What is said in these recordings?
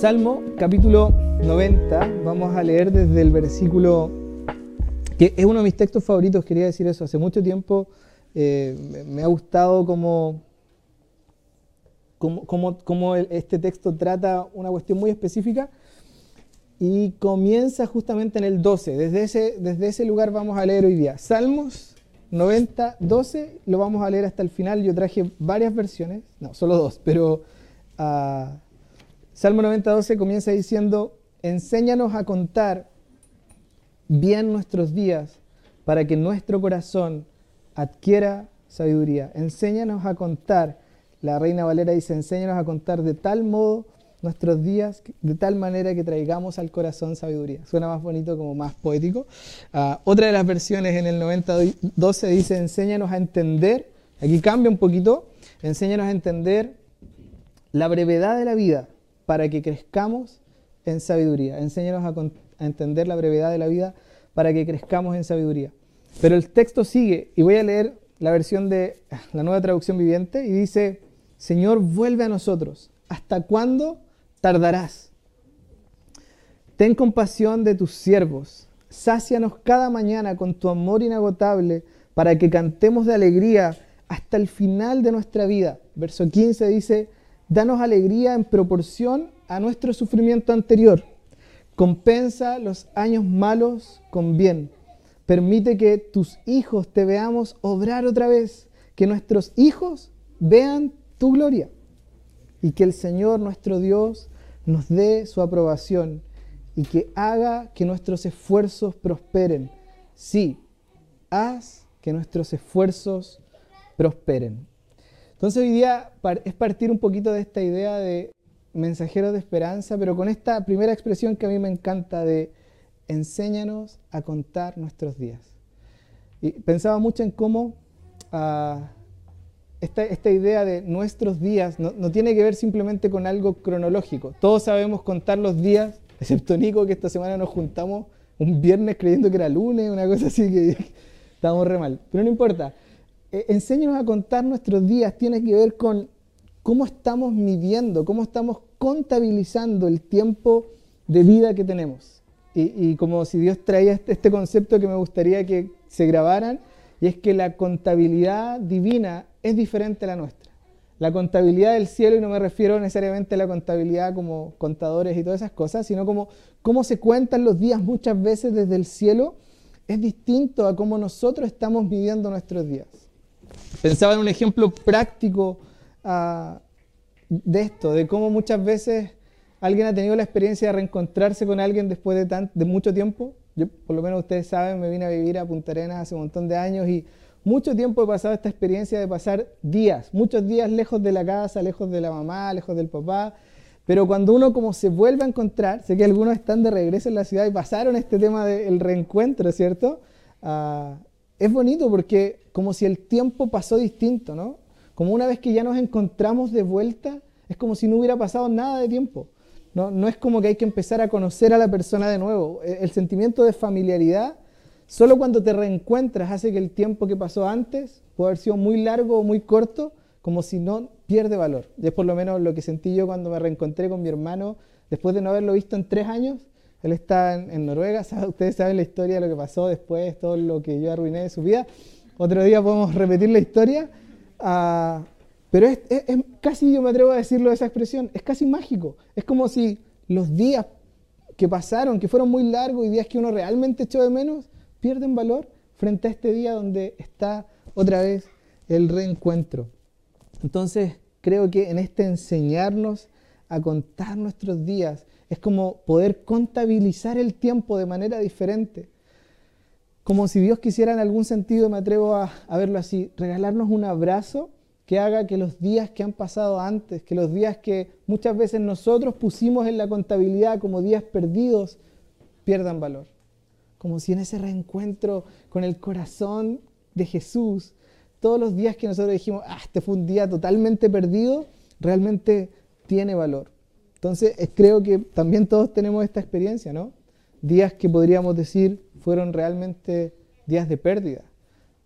Salmo capítulo 90, vamos a leer desde el versículo, que es uno de mis textos favoritos, quería decir eso, hace mucho tiempo eh, me ha gustado cómo, este texto trata una cuestión muy específica y comienza justamente en el 12, desde ese, desde ese lugar vamos a leer hoy día. Salmos 90, 12, lo vamos a leer hasta el final, yo traje varias versiones, no, solo dos, pero... Uh, Salmo 90, comienza diciendo, enséñanos a contar bien nuestros días para que nuestro corazón adquiera sabiduría. Enséñanos a contar, la Reina Valera dice, enséñanos a contar de tal modo nuestros días, de tal manera que traigamos al corazón sabiduría. Suena más bonito, como más poético. Ah, otra de las versiones en el 90.12 dice, enséñanos a entender, aquí cambia un poquito, enséñanos a entender la brevedad de la vida para que crezcamos en sabiduría. Enséñanos a, entender la brevedad de la vida para que crezcamos en sabiduría. Pero el texto sigue y voy a leer la versión de la nueva traducción viviente y dice, Señor, vuelve a nosotros. ¿Hasta cuándo tardarás? Ten compasión de tus siervos. Sácianos cada mañana con tu amor inagotable para que cantemos de alegría hasta el final de nuestra vida. Verso 15 dice, Danos alegría en proporción a nuestro sufrimiento anterior. Compensa los años malos con bien. Permite que tus hijos te veamos obrar otra vez. Que nuestros hijos vean tu gloria. Y que el Señor nuestro Dios nos dé su aprobación y que haga que nuestros esfuerzos prosperen. Sí, haz que nuestros esfuerzos prosperen. Entonces hoy día es partir un poquito de esta idea de mensajeros de esperanza, pero con esta primera expresión que a mí me encanta de enséñanos a contar nuestros días. Y pensaba mucho en cómo ah, esta, idea de nuestros días no, no, tiene que ver simplemente con algo cronológico. Todos sabemos contar los días, excepto Nico, que esta semana nos juntamos un viernes creyendo que era lunes, una cosa así que estábamos re mal. Pero no importa. Eh, enséñanos a contar nuestros días tiene que ver con cómo estamos midiendo, cómo estamos contabilizando el tiempo de vida que tenemos. Y, como si Dios traía este, este, concepto que me gustaría que se grabaran, y es que la contabilidad divina es diferente a la nuestra. La contabilidad del cielo, y no me refiero necesariamente a la contabilidad como contadores y todas esas cosas, sino como cómo se cuentan los días muchas veces desde el cielo, es distinto a cómo nosotros estamos midiendo nuestros días. Pensaba en un ejemplo práctico ah, de esto, de cómo muchas veces alguien ha tenido la experiencia de reencontrarse con alguien después de, de mucho tiempo. Yo, por lo menos ustedes saben, me vine a vivir a Punta Arenas hace un montón de años y mucho tiempo he pasado esta experiencia de pasar días, muchos días lejos de la casa, lejos de la mamá, lejos del papá. Pero cuando uno como se vuelve a encontrar, sé que algunos están de regreso en la ciudad y pasaron este tema del reencuentro, ¿cierto? Uh, es bonito porque como si el tiempo pasó distinto, ¿no? Como una vez que ya nos encontramos de vuelta, es como si no hubiera pasado nada de tiempo. No, no es como que hay que empezar a conocer a la persona de nuevo. E, el sentimiento de familiaridad, solo cuando te reencuentras, hace que el tiempo que pasó antes puede haber sido muy largo o muy corto, como si no pierde valor. Y es por lo menos lo que sentí yo cuando me reencontré con mi hermano, después de no haberlo visto en tres años, él está en, Noruega, ustedes saben la historia de lo que pasó después, todo lo que yo arruiné de su vida. Otro día podemos repetir la historia. Ah, pero es, casi, yo me atrevo a decirlo de esa expresión, es casi mágico. Es como si los días que pasaron, que fueron muy largos y días que uno realmente echó de menos, pierden valor frente a este día donde está otra vez el reencuentro. Entonces, creo que en este enseñarnos a contar nuestros días, es como poder contabilizar el tiempo de manera diferente. Como si Dios quisiera en algún sentido, me atrevo a, verlo así, regalarnos un abrazo que haga que los días que han pasado antes, que los días que muchas veces nosotros pusimos en la contabilidad como días perdidos, pierdan valor. Como si en ese reencuentro con el corazón de Jesús, todos los días que nosotros dijimos, ah, este fue un día totalmente perdido, realmente tiene valor. Entonces, creo que también todos tenemos esta experiencia, ¿no? Días que podríamos decir fueron realmente días de pérdida.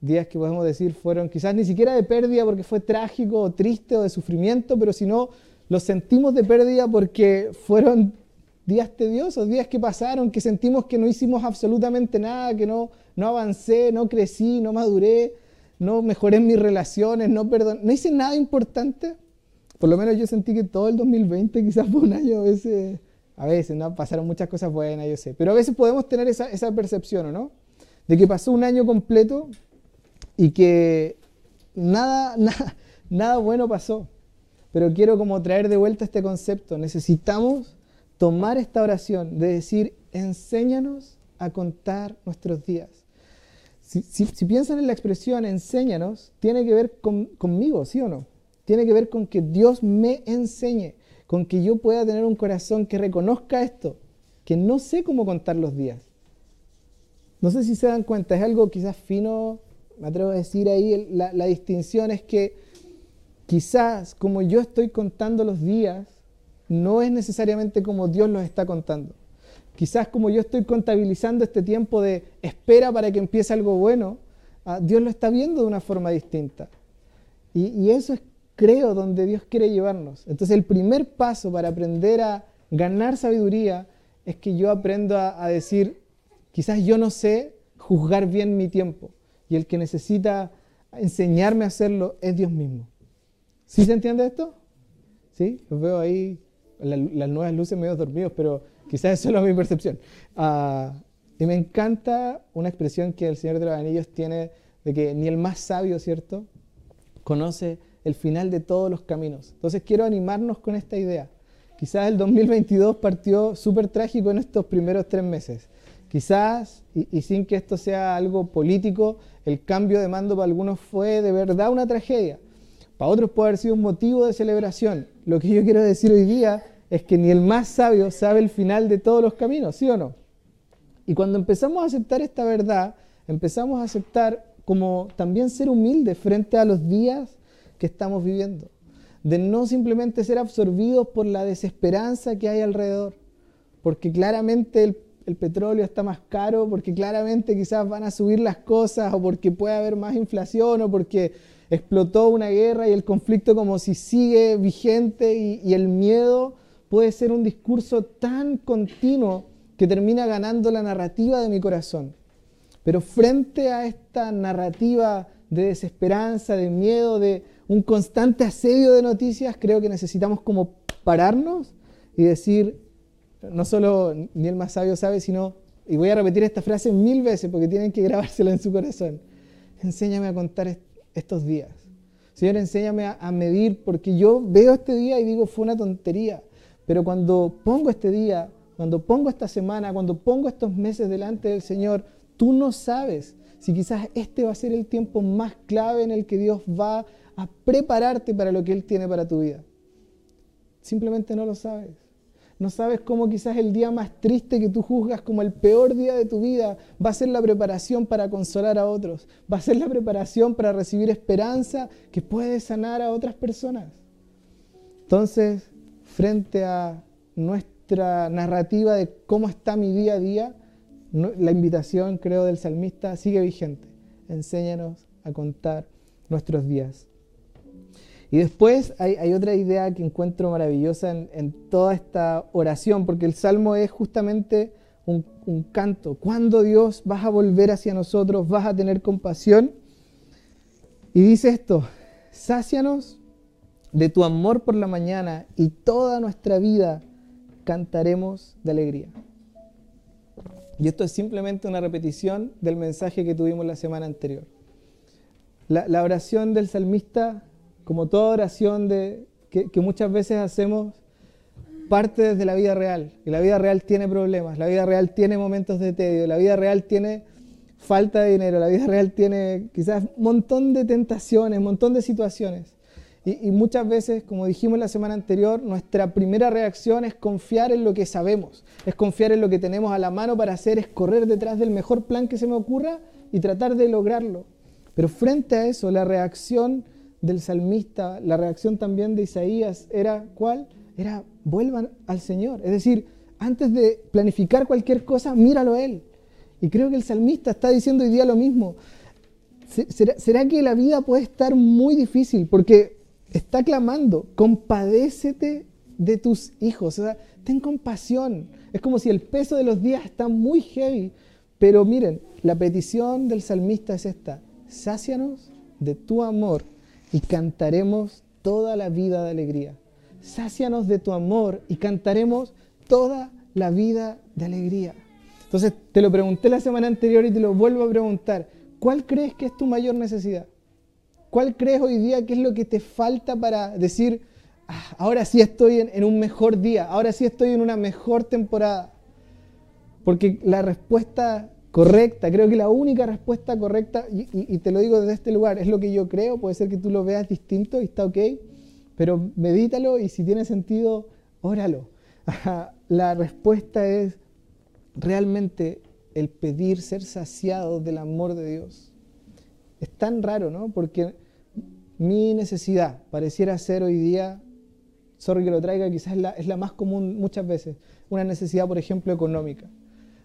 Días que podemos decir fueron quizás ni siquiera de pérdida porque fue trágico o triste o de sufrimiento, pero sino los sentimos de pérdida porque fueron días tediosos, días que pasaron, que sentimos que no hicimos absolutamente nada, que no, no avancé, no crecí, no maduré, no mejoré mis relaciones, no no hice nada importante. Por lo menos yo sentí que todo el 2020 quizás fue un año a veces, a veces, ¿no? Pasaron muchas cosas buenas, yo sé. Pero a veces podemos tener esa, esa percepción, ¿o no? De que pasó un año completo y que nada, nada, nada bueno pasó. Pero quiero como traer de vuelta este concepto. Necesitamos tomar esta oración de decir, enséñanos a contar nuestros días. Si, piensan en la expresión enséñanos, tiene que ver conmigo, ¿sí o no? Tiene que ver con que Dios me enseñe, con que yo pueda tener un corazón que reconozca esto, que no sé cómo contar los días. No sé si se dan cuenta, es algo quizás fino, me atrevo a decir ahí, la, distinción es que quizás como yo estoy contando los días, no es necesariamente como Dios los está contando. Quizás como yo estoy contabilizando este tiempo de espera para que empiece algo bueno, ah, Dios lo está viendo de una forma distinta. Y, eso es, creo, donde Dios quiere llevarnos. Entonces el primer paso para aprender a ganar sabiduría es que yo aprendo a, decir, quizás yo no sé juzgar bien mi tiempo. Y el que necesita enseñarme a hacerlo es Dios mismo. ¿Sí se entiende esto? ¿Sí? Los veo ahí las nuevas luces medio dormidos, pero quizás es solo mi percepción. Ah, y me encanta una expresión que el Señor de los Anillos tiene de que ni el más sabio, ¿cierto?, conoce el final de todos los caminos. Entonces quiero animarnos con esta idea. Quizás el 2022 partió súper trágico en estos primeros tres meses. Quizás, y, sin que esto sea algo político, el cambio de mando para algunos fue de verdad una tragedia. Para otros puede haber sido un motivo de celebración. Lo que yo quiero decir hoy día es que ni el más sabio sabe el final de todos los caminos, ¿sí o no? Y cuando empezamos a aceptar esta verdad, empezamos a aceptar como también ser humildes frente a los días que estamos viviendo, de no simplemente ser absorbidos por la desesperanza que hay alrededor, porque claramente el, petróleo está más caro, porque claramente quizás van a subir las cosas, o porque puede haber más inflación, o porque explotó una guerra y el conflicto como si sigue vigente y, el miedo puede ser un discurso tan continuo que termina ganando la narrativa de mi corazón. Pero frente a esta narrativa de desesperanza, de miedo, de un constante asedio de noticias, creo que necesitamos como pararnos y decir, no solo ni el más sabio sabe, sino, y voy a repetir esta frase mil veces porque tienen que grabársela en su corazón, enséñame a contar esto estos días. Señor, enséñame a, medir, porque yo veo este día y digo, fue una tontería. Pero cuando pongo este día, cuando pongo esta semana, cuando pongo estos meses delante del Señor, tú no sabes si quizás este va a ser el tiempo más clave en el que Dios va a prepararte para lo que Él tiene para tu vida. Simplemente no lo sabes. No sabes cómo quizás el día más triste que tú juzgas como el peor día de tu vida va a ser la preparación para consolar a otros. Va a ser la preparación para recibir esperanza que puede sanar a otras personas. Entonces, frente a nuestra narrativa de cómo está mi día a día, la invitación, creo, del salmista sigue vigente. Enséñanos a contar nuestros días. Y después hay, otra idea que encuentro maravillosa en, toda esta oración, porque el salmo es justamente un, canto. ¿Cuándo Dios vas a volver hacia nosotros? ¿Vas a tener compasión? Y dice esto, sácianos de tu amor por la mañana y toda nuestra vida cantaremos de alegría. Y esto es simplemente una repetición del mensaje que tuvimos la semana anterior. La oración del salmista como toda oración de, que, muchas veces hacemos, parte desde la vida real. Y la vida real tiene problemas, la vida real tiene momentos de tedio, la vida real tiene falta de dinero, la vida real tiene quizás un montón de tentaciones, un montón de situaciones. Y, y, muchas veces, como dijimos la semana anterior, nuestra primera reacción es confiar en lo que sabemos, es confiar en lo que tenemos a la mano para hacer, es correr detrás del mejor plan que se me ocurra y tratar de lograrlo. Pero frente a eso, la reacción del salmista, la reacción también de Isaías era ¿cuál? Era vuelvan al Señor. Es decir, antes de planificar cualquier cosa, míralo a Él. Y creo que el salmista está diciendo hoy día lo mismo. ¿Será, que la vida puede estar muy difícil? Porque está clamando, compadécete de tus hijos. O sea, ten compasión. Es como si el peso de los días está muy heavy. Pero miren, la petición del salmista es esta. Sácianos de tu amor y cantaremos toda la vida de alegría. Sácianos de tu amor y cantaremos toda la vida de alegría. Entonces, te lo pregunté la semana anterior y te lo vuelvo a preguntar. ¿Cuál crees que es tu mayor necesidad? ¿Cuál crees hoy día que es lo que te falta para decir, ah, ahora sí estoy en, un mejor día, ahora sí estoy en una mejor temporada? Porque la respuesta correcta, creo que la única respuesta correcta, y, y, te lo digo desde este lugar, es lo que yo creo, puede ser que tú lo veas distinto y está ok, pero medítalo y si tiene sentido, óralo. La respuesta es realmente el pedir ser saciado del amor de Dios. Es tan raro, ¿no? Porque mi necesidad pareciera ser hoy día, sorry que lo traiga, quizás la, es la más común muchas veces, una necesidad, por ejemplo, económica.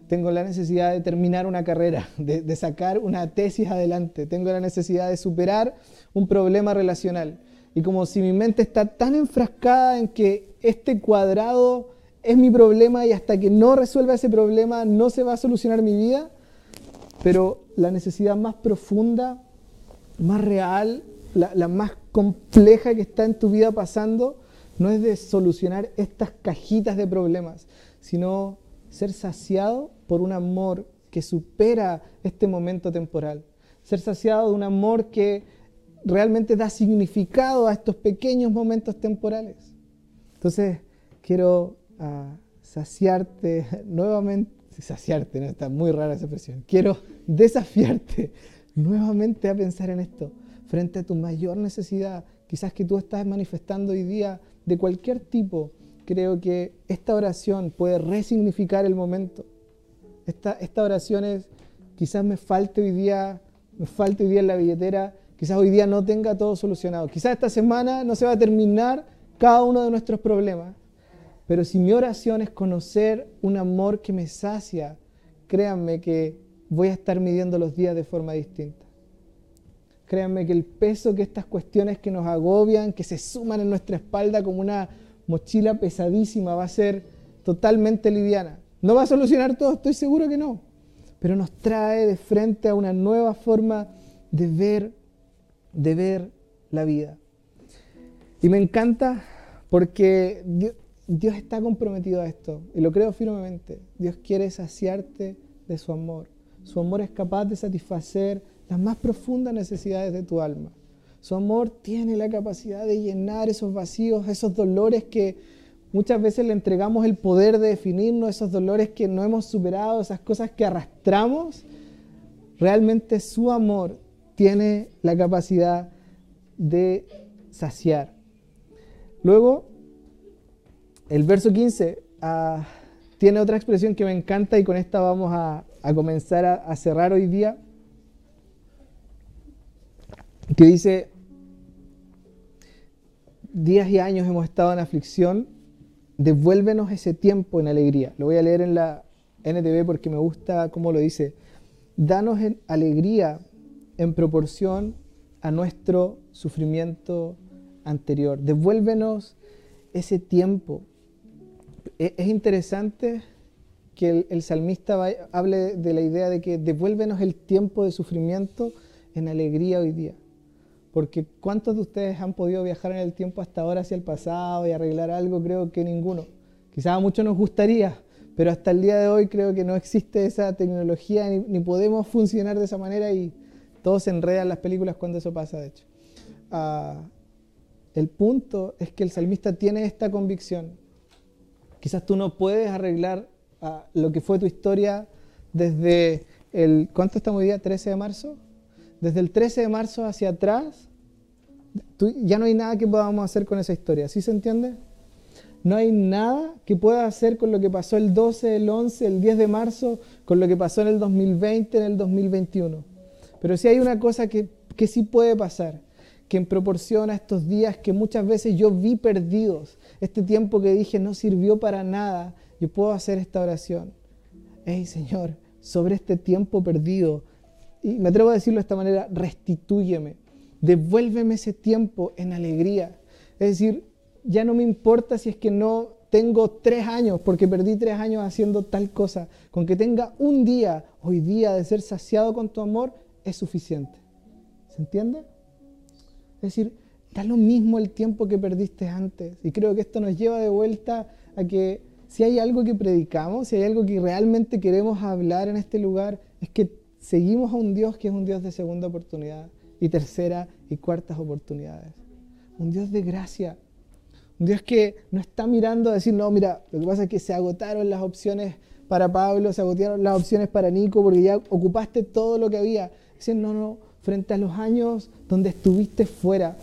Tengo la necesidad de terminar una carrera, de, sacar una tesis adelante, tengo la necesidad de superar un problema relacional. Y como si mi mente está tan enfrascada en que este cuadrado es mi problema y hasta que no resuelva ese problema no se va a solucionar mi vida, pero la necesidad más profunda, más real, la, más compleja que está en tu vida pasando, no es de solucionar estas cajitas de problemas, sino ser saciado por un amor que supera este momento temporal, ser saciado de un amor que realmente da significado a estos pequeños momentos temporales. Entonces, quiero a saciarte nuevamente, saciarte, ¿no? está muy rara esa expresión, quiero desafiarte nuevamente a pensar en esto, frente a tu mayor necesidad, quizás que tú estás manifestando hoy día de cualquier tipo, creo que esta oración puede resignificar el momento. Esta, esta oración es, quizás me falte hoy día, me falte hoy día en la billetera, quizás hoy día no tenga todo solucionado, quizás esta semana no se va a terminar cada uno de nuestros problemas, pero si mi oración es conocer un amor que me sacia, créanme que voy a estar midiendo los días de forma distinta. Créanme que el peso que estas cuestiones que nos agobian, que se suman en nuestra espalda como una mochila pesadísima, va a ser totalmente liviana. No va a solucionar todo, estoy seguro que no, pero nos trae de frente a una nueva forma de ver, de ver la vida. Y me encanta porque Dios está comprometido a esto y lo creo firmemente. Dios quiere saciarte de su amor. Su amor es capaz de satisfacer las más profundas necesidades de tu alma. Su amor tiene la capacidad de llenar esos vacíos, esos dolores que muchas veces le entregamos el poder de definirnos, esos dolores que no hemos superado, esas cosas que arrastramos. Realmente su amor tiene la capacidad de saciar. Luego, el verso 15 ah, tiene otra expresión que me encanta y con esta vamos a, comenzar a, cerrar hoy día, que dice, días y años hemos estado en aflicción, devuélvenos ese tiempo en alegría. Lo voy a leer en la NTV porque me gusta cómo lo dice. Danos en alegría en proporción a nuestro sufrimiento anterior. Devuélvenos ese tiempo. E, es interesante que el, salmista hable de la idea de que devuélvenos el tiempo de sufrimiento en alegría hoy día. Porque ¿cuántos de ustedes han podido viajar en el tiempo hasta ahora hacia el pasado y arreglar algo? Creo que ninguno. Quizás a muchos nos gustaría, pero hasta el día de hoy creo que no existe esa tecnología ni, podemos funcionar de esa manera y todos se enredan las películas cuando eso pasa, de hecho. Ah, el punto es que el salmista tiene esta convicción Quizás tú no puedes arreglar ah, lo que fue tu historia desde el, ¿cuánto estamos hoy día? 13 de marzo. Desde el 13 de marzo hacia atrás, ya no hay nada que podamos hacer con esa historia. ¿Sí se entiende? No hay nada que pueda hacer con lo que pasó el 12, el 11, el 10 de marzo, con lo que pasó en el 2020, en el 2021. Pero sí hay una cosa que, que sí puede pasar, que en proporción a estos días que muchas veces yo vi perdidos, este tiempo que dije no sirvió para nada, yo puedo hacer esta oración. Hey Señor, sobre este tiempo perdido, y me atrevo a decirlo de esta manera, restitúyeme. devuélveme ese tiempo en alegría. Es decir, ya no me importa si es que no tengo tres años porque perdí tres años haciendo tal cosa. Con que tenga un día, hoy día, de ser saciado con tu amor, es suficiente. ¿Se entiende? Es decir, da lo mismo el tiempo que perdiste antes. Y creo que esto nos lleva de vuelta a que si hay algo que predicamos, si hay algo que realmente queremos hablar en este lugar, es que seguimos a un Dios que es un Dios de segunda oportunidad y tercera y cuartas oportunidades. Un Dios de gracia. Un Dios que no está mirando a decir, no, mira, lo que pasa es que se agotaron las opciones para Pablo, se agotaron las opciones para Nico, porque ya ocupaste todo lo que había. Dicen, no, no, frente a los años donde estuviste fuera,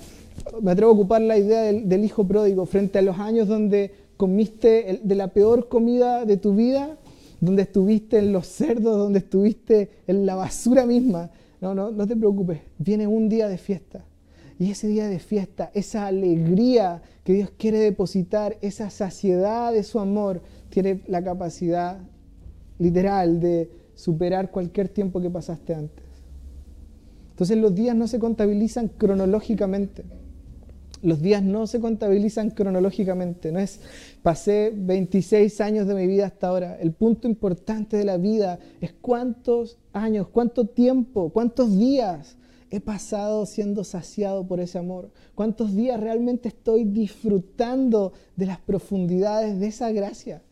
me atrevo a ocupar la idea del, hijo pródigo, frente a los años donde comiste de la peor comida de tu vida, donde estuviste en los cerdos, donde estuviste en la basura misma. No, no, no te preocupes, viene un día de fiesta. Y ese día de fiesta, esa alegría que Dios quiere depositar, esa saciedad de su amor, tiene la capacidad literal de superar cualquier tiempo que pasaste antes. Entonces los días no se contabilizan cronológicamente. Los días no se contabilizan cronológicamente. No es pasé 26 años de mi vida hasta ahora. El punto importante de la vida es cuántos años, cuánto tiempo, cuántos días he pasado siendo saciado por ese amor. Cuántos días realmente estoy disfrutando de las profundidades de esa gracia.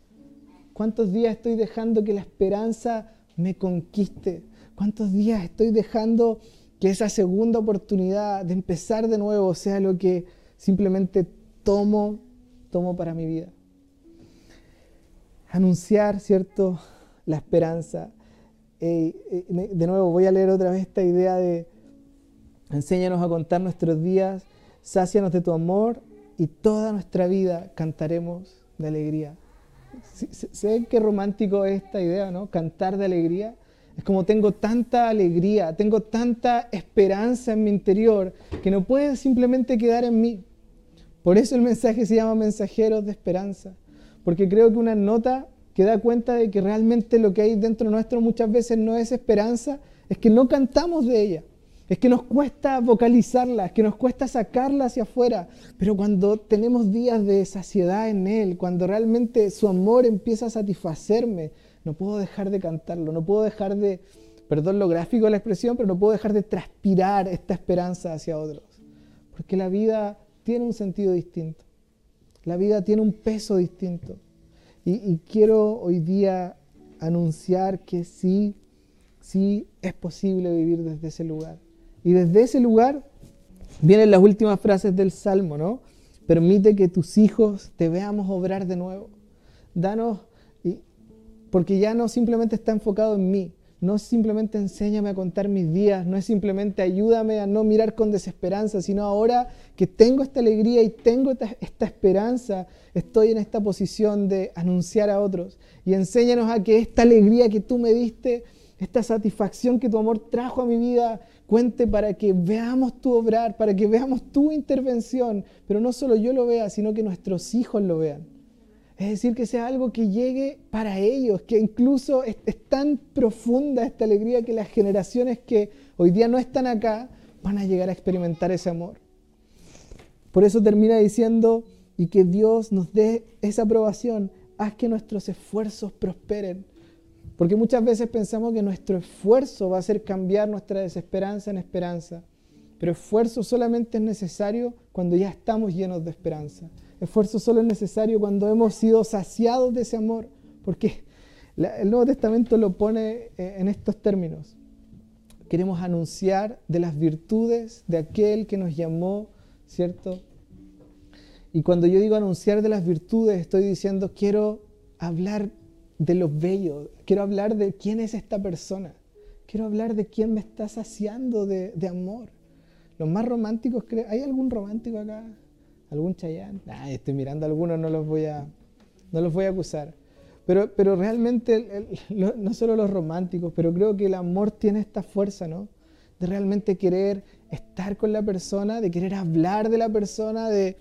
Cuántos días estoy dejando que la esperanza me conquiste. Cuántos días estoy dejando que esa segunda oportunidad de empezar de nuevo sea lo que simplemente tomo, tomo para mi vida. Anunciar, ¿cierto? La esperanza. de nuevo, voy a leer otra vez esta idea de enséñanos a contar nuestros días, sácianos de tu amor y toda nuestra vida cantaremos de alegría. ¿Se qué romántico es esta idea, no? Cantar de alegría. Es como tengo tanta alegría, tengo tanta esperanza en mi interior que no puede simplemente quedar en mí. Por eso el mensaje se llama mensajeros de esperanza, porque creo que una nota que da cuenta de que realmente lo que hay dentro nuestro muchas veces no es esperanza, es que no cantamos de ella. Es que nos cuesta vocalizarla, es que nos cuesta sacarla hacia afuera. Pero cuando tenemos días de saciedad en Él, cuando realmente su amor empieza a satisfacerme, no puedo dejar de cantarlo, no puedo dejar de, perdón lo gráfico de la expresión, pero no puedo dejar de transpirar esta esperanza hacia otros. Porque la vida tiene un sentido distinto, la vida tiene un peso distinto. Y, quiero hoy día anunciar que sí, sí es posible vivir desde ese lugar. Y desde ese lugar vienen las últimas frases del Salmo, ¿no? Permite que tus hijos te veamos obrar de nuevo. Danos porque ya no simplemente está enfocado en mí, no simplemente enséñame a contar mis días, no es simplemente ayúdame a no mirar con desesperanza, sino ahora que tengo esta alegría y tengo esta, esta, esperanza, estoy en esta posición de anunciar a otros. Y enséñanos a que esta alegría que tú me diste, esta satisfacción que tu amor trajo a mi vida, cuente para que veamos tu obrar, para que veamos tu intervención, pero no solo yo lo vea, sino que nuestros hijos lo vean. Es decir, que sea algo que llegue para ellos, que incluso es, tan profunda esta alegría que las generaciones que hoy día no están acá van a llegar a experimentar ese amor. Por eso termina diciendo, y que Dios nos dé esa aprobación, haz que nuestros esfuerzos prosperen. Porque muchas veces pensamos que nuestro esfuerzo va a hacer cambiar nuestra desesperanza en esperanza. Pero esfuerzo solamente es necesario cuando ya estamos llenos de esperanza. Esfuerzo solo es necesario cuando hemos sido saciados de ese amor, porque el Nuevo Testamento lo pone eh, en estos términos. Queremos anunciar de las virtudes de aquel que nos llamó, ¿cierto? Y cuando yo digo anunciar de las virtudes, estoy diciendo quiero hablar de lo bello, quiero hablar de quién es esta persona, quiero hablar de quién me está saciando de, de amor. Los más románticos, ¿hay algún romántico acá? Algún Chayán. estoy mirando algunos, no los voy a, no los voy a acusar. Pero, pero realmente, no solo los románticos, pero creo que el amor tiene esta fuerza, ¿no? De realmente querer estar con la persona, de querer hablar de la persona, de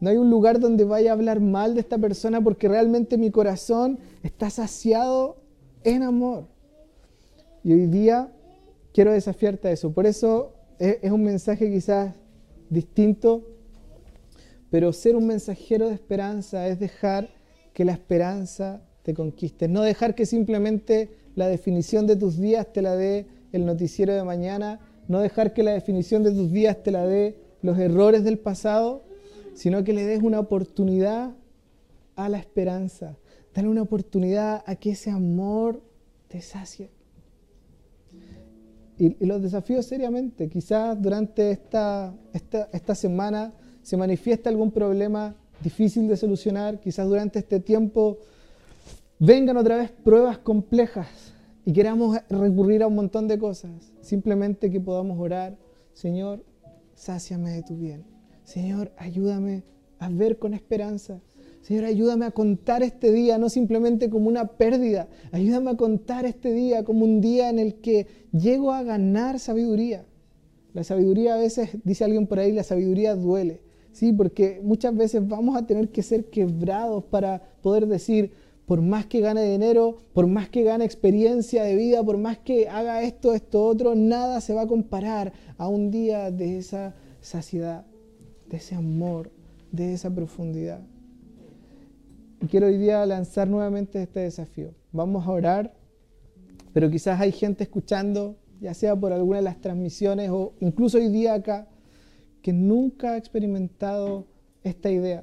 no hay un lugar donde vaya a hablar mal de esta persona porque realmente mi corazón está saciado en amor. Y hoy día quiero desafiarte a eso. Por eso es, un mensaje quizás distinto, pero ser un mensajero de esperanza es dejar que la esperanza te conquiste, no dejar que simplemente la definición de tus días te la dé el noticiero de mañana, no dejar que la definición de tus días te la dé los errores del pasado, sino que le des una oportunidad a la esperanza, dale una oportunidad a que ese amor te sacie. Y, los desafíos seriamente, quizás durante esta, esta, esta semana se manifiesta algún problema difícil de solucionar, quizás durante este tiempo vengan otra vez pruebas complejas y queramos recurrir a un montón de cosas. Simplemente que podamos orar, Señor, sáciame de tu bien. Señor, ayúdame a ver con esperanza. Señor, ayúdame a contar este día, no simplemente como una pérdida. Ayúdame a contar este día como un día en el que llego a ganar sabiduría. La sabiduría a veces, dice alguien por ahí, la sabiduría duele. Sí, porque muchas veces vamos a tener que ser quebrados para poder decir, por más que gane dinero, por más que gane experiencia de vida, por más que haga esto, esto, otro, nada se va a comparar a un día de esa saciedad, de ese amor, de esa profundidad. Y quiero hoy día lanzar nuevamente este desafío. Vamos a orar, pero quizás hay gente escuchando, ya sea por alguna de las transmisiones o incluso hoy día acá, que nunca ha experimentado esta idea.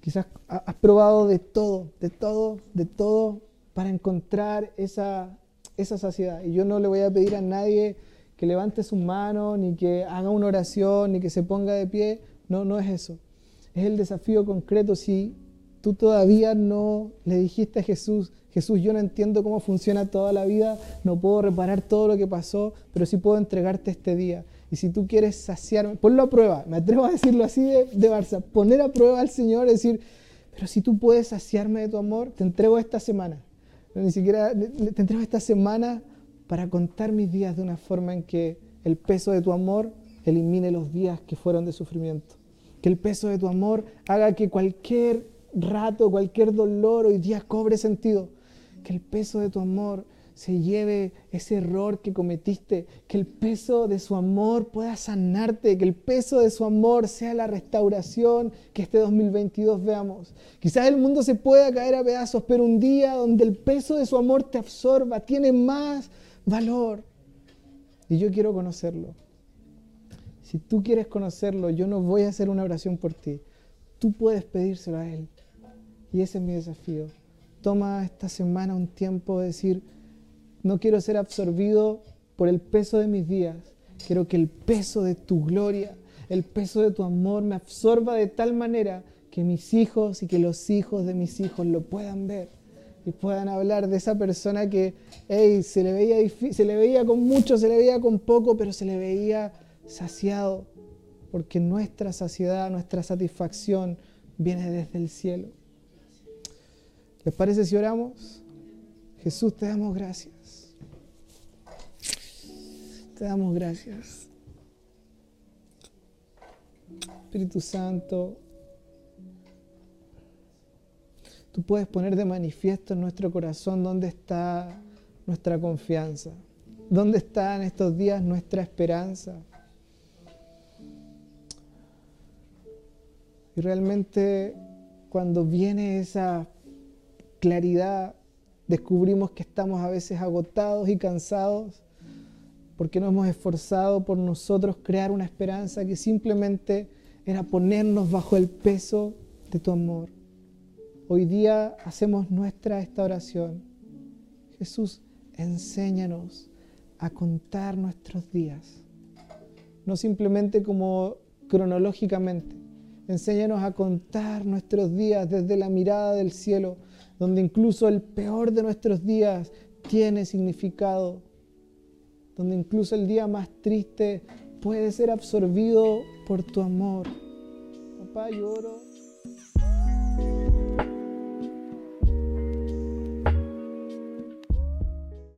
Quizás has probado de todo, de todo, de todo para encontrar esa, esa saciedad. Y yo no le voy a pedir a nadie que levante su mano, ni que haga una oración, ni que se ponga de pie. No, no es eso. Es el desafío concreto. Si tú todavía no le dijiste a Jesús, Jesús, yo no entiendo cómo funciona toda la vida, no puedo reparar todo lo que pasó, pero sí puedo entregarte este día. Y si tú quieres saciarme, ponlo a prueba, me atrevo a decirlo así de, Barça, poner a prueba al Señor, decir, pero si tú puedes saciarme de tu amor, te entrego esta semana. Ni siquiera te entrego esta semana para contar mis días de una forma en que el peso de tu amor elimine los días que fueron de sufrimiento. Que el peso de tu amor haga que cualquier rato, cualquier dolor hoy día cobre sentido. Que el peso de tu amor se lleve ese error que cometiste, que el peso de su amor pueda sanarte, que el peso de su amor sea la restauración que este 2022 veamos. Quizás el mundo se pueda caer a pedazos, pero un día donde el peso de su amor te absorba, tiene más valor. Y yo quiero conocerlo. Si tú quieres conocerlo, yo no voy a hacer una oración por ti. Tú puedes pedírselo a Él. Y ese es mi desafío. Toma esta semana un tiempo de decir, no quiero ser absorbido por el peso de mis días. Quiero que el peso de tu gloria, el peso de tu amor me absorba de tal manera que mis hijos y que los hijos de mis hijos lo puedan ver y puedan hablar de esa persona que se, le veía se le veía con mucho, se le veía con poco, pero se le veía saciado, porque nuestra saciedad, nuestra satisfacción viene desde el cielo. ¿Les parece si oramos? Jesús, te damos gracias. Te damos gracias. Espíritu Santo, tú puedes poner de manifiesto en nuestro corazón dónde está nuestra confianza, dónde está en estos días nuestra esperanza. Y realmente cuando viene esa claridad, descubrimos que estamos a veces agotados y cansados porque no hemos esforzado por nosotros crear una esperanza que simplemente era ponernos bajo el peso de tu amor. Hoy día hacemos nuestra esta oración. Jesús, enséñanos a contar nuestros días, no simplemente como cronológicamente. Enséñanos a contar nuestros días desde la mirada del cielo donde incluso el peor de nuestros días tiene significado, donde incluso el día más triste puede ser absorbido por tu amor. Papá, lloro.